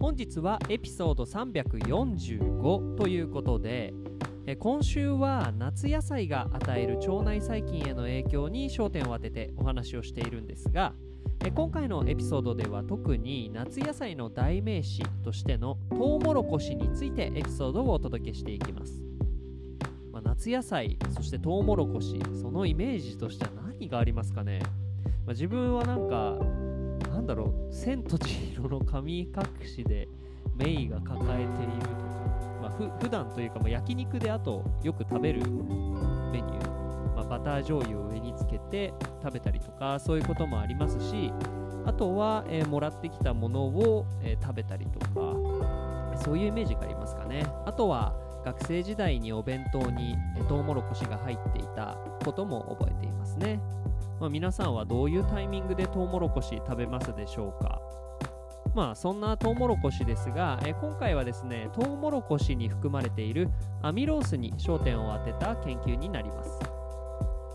本日はエピソード345ということで今週は夏野菜が与える腸内細菌への影響に焦点を当ててお話をしているんですが今回のエピソードでは特に夏野菜の代名詞としてのトウモロコシについてエピソードをお届けしていきます、まあ、夏野菜そしてトウモロコシそのイメージとしては何がありますかね、まあ、自分はなんかなんだろう千と千尋の神隠しでメイが抱えているとか、まあ、ふ普段というか、まあ、焼肉であとよく食べるメニュー、まあ、バター醤油を上につけて食べたりとかそういうこともありますしあとは、えーもらってきたものを、えー食べたりとか。そういうイメージがありますかね。あとは学生時代にお弁当にえートウモロコシが入っていたことも覚えていますね。まあ、皆さんはどういうタイミングでトウモロコシ食べますでしょうか？まあそんなトウモロコシですが、え今回はですねトウモロコシに含まれているアミロースに焦点を当てた研究になります。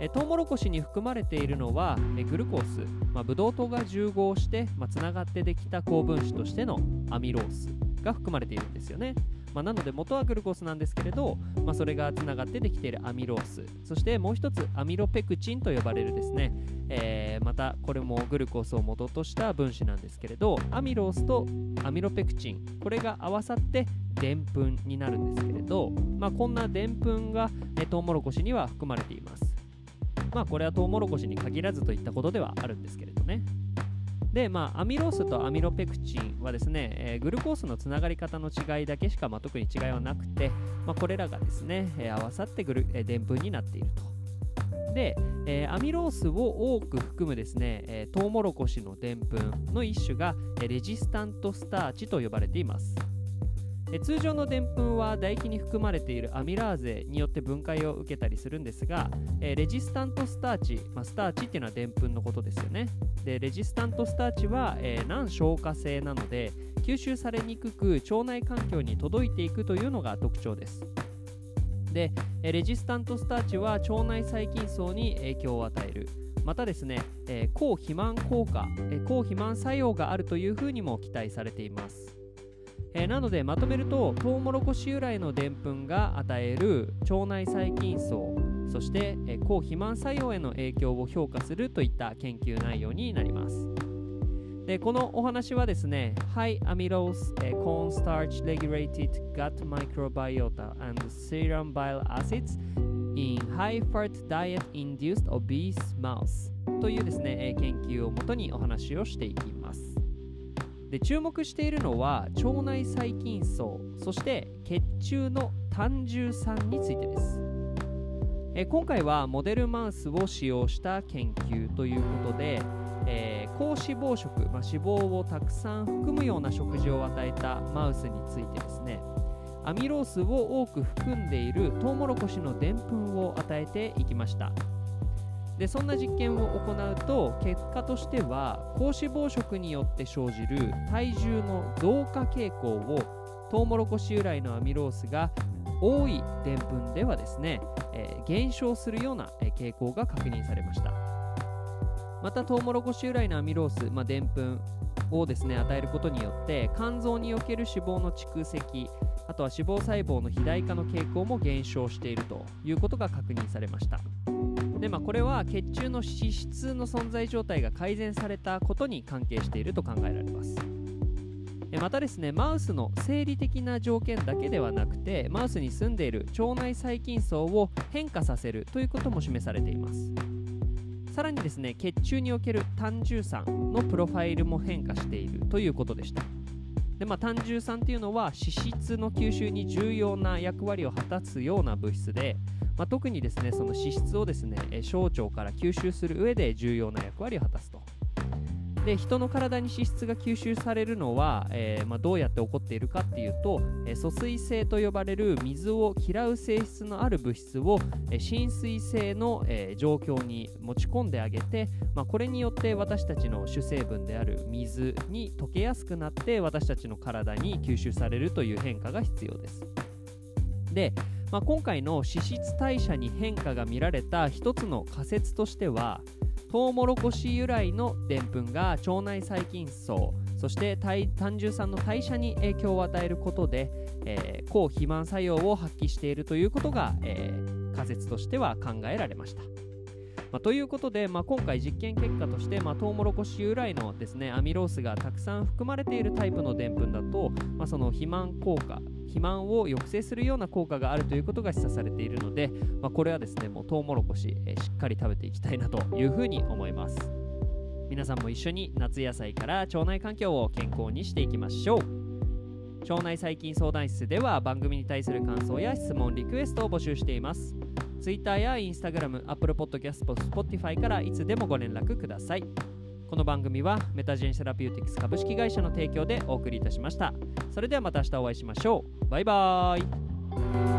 えトウモロコシに含まれているのはえグルコース、まあ、ブドウ糖が重合して、まあ、つながってできた高分子としてのアミロースが含まれているんですよね。まあ、なので元はグルコースなんですけれど、まあ、それがつながってできているアミロース。そしてもう一つアミロペクチンと呼ばれるですね、えーまたこれもグルコースを元とした分子なんですけれどアミロースとアミロペクチン。これが合わさってでんぷんになるんですけれど、まあ、こんなでんぷんがえトウモロコシには含まれています。まあこれはトウモロコシに限らずといったことではあるんですけれどね。で、まあ、アミロースとアミロペクチンはですね、えーグルコースのつながり方の違いだけしか、まあ、特に違いはなくて、まあ、これらがですね、えー合わさってグル、えー、でんぷんになっていると。で、えーアミロースを多く含むですね、えートウモロコシのでんぷんの一種が、えレジスタントスターチと呼ばれています。え通常のでんぷんは唾液に含まれているアミラーゼによって分解を受けたりするんですが、えレジスタントスターチ、まあ、スターチっていうのはでんぷんのことですよね。でレジスタントスターチは、えー難消化性なので吸収されにくく腸内環境に届いていくというのが特徴です。で、えレジスタントスターチは腸内細菌層に影響を与える。またですね、えー抗肥満効果、えー抗肥満作用があるというふうにも期待されています。えーなのでまとめるとトウモロコシ由来のでんぷんが与える腸内細菌層そして、えー抗肥満作用への影響を評価するといった研究内容になります。でこのお話はですね High Amylose、えー Cornstarch Regulated Gut Microbiota and Serum Bile Acids in High Fat Diet Induced Obese Mouse というですね、えー研究をもとにお話をしていきます。で注目しているのは腸内細菌層そして血中の単重酸についてです。え今回はモデルマウスを使用した研究ということで、えー高脂肪食、まあ、脂肪をたくさん含むような食事を与えたマウスについてですね。アミロースを多く含んでいるトウモロコシのでんぷんを与えていきました。でそんな実験を行うと結果としては高脂肪食によって生じる体重の増加傾向をトウモロコシ由来のアミロースが多いでんぷんではですね、えー減少するような、傾向が確認されました。またトウモロコシ由来のアミロース、まあ、でんぷんをですね与えることによって肝臓における脂肪の蓄積あとは脂肪細胞の肥大化の傾向も減少しているということが確認されました。で、まあ、これは血中の脂質の存在状態が改善されたことに関係していると考えられます。またですねマウスの生理的な条件だけではなくてマウスに住んでいる腸内細菌層を変化させるということも示されています。さらにですね血中における単重酸のプロファイルも変化しているということでした。でまあ、単重酸というのは脂質の吸収に重要な役割を果たすような物質で、まあ、特にですねその脂質をですね小腸から吸収する上で重要な役割を果たすと。で人の体に脂質が吸収されるのは、えー、まあ、どうやって起こっているかっていうと、えー、疎水性と呼ばれる水を嫌う性質のある物質を、えー、浸水性の、え状況に持ち込んであげて、まあ、これによって私たちの主成分である水に溶けやすくなって私たちの体に吸収されるという変化が必要です。で、まあ、今回の脂質代謝に変化が見られた一つの仮説としては、トウモロコシ由来のでんぷんが腸内細菌層そして胆汁酸の代謝に影響を与えることで、えー、抗肥満作用を発揮しているということが、えー、仮説としては考えられました。まあ、ということで、まあ、今回実験結果として、まあ、トウモロコシ由来のですねアミロースがたくさん含まれているタイプのでんぷんだと、まあ、その肥満効果肥満を抑制するような効果があるということが示唆されているので、まあ、これはですねもうトウモロコシ、え、しっかり食べていきたいなというふうに思います。皆さんも一緒に夏野菜から腸内環境を健康にしていきましょう。腸内細菌相談室では番組に対する感想や質問リクエストを募集しています。Twitter や Instagram、Apple Podcast、Spotify からいつでもご連絡ください。この番組はメタジェンセラピューティクス株式会社の提供でお送りいたしました。それではまた明日お会いしましょう。バイバーイ。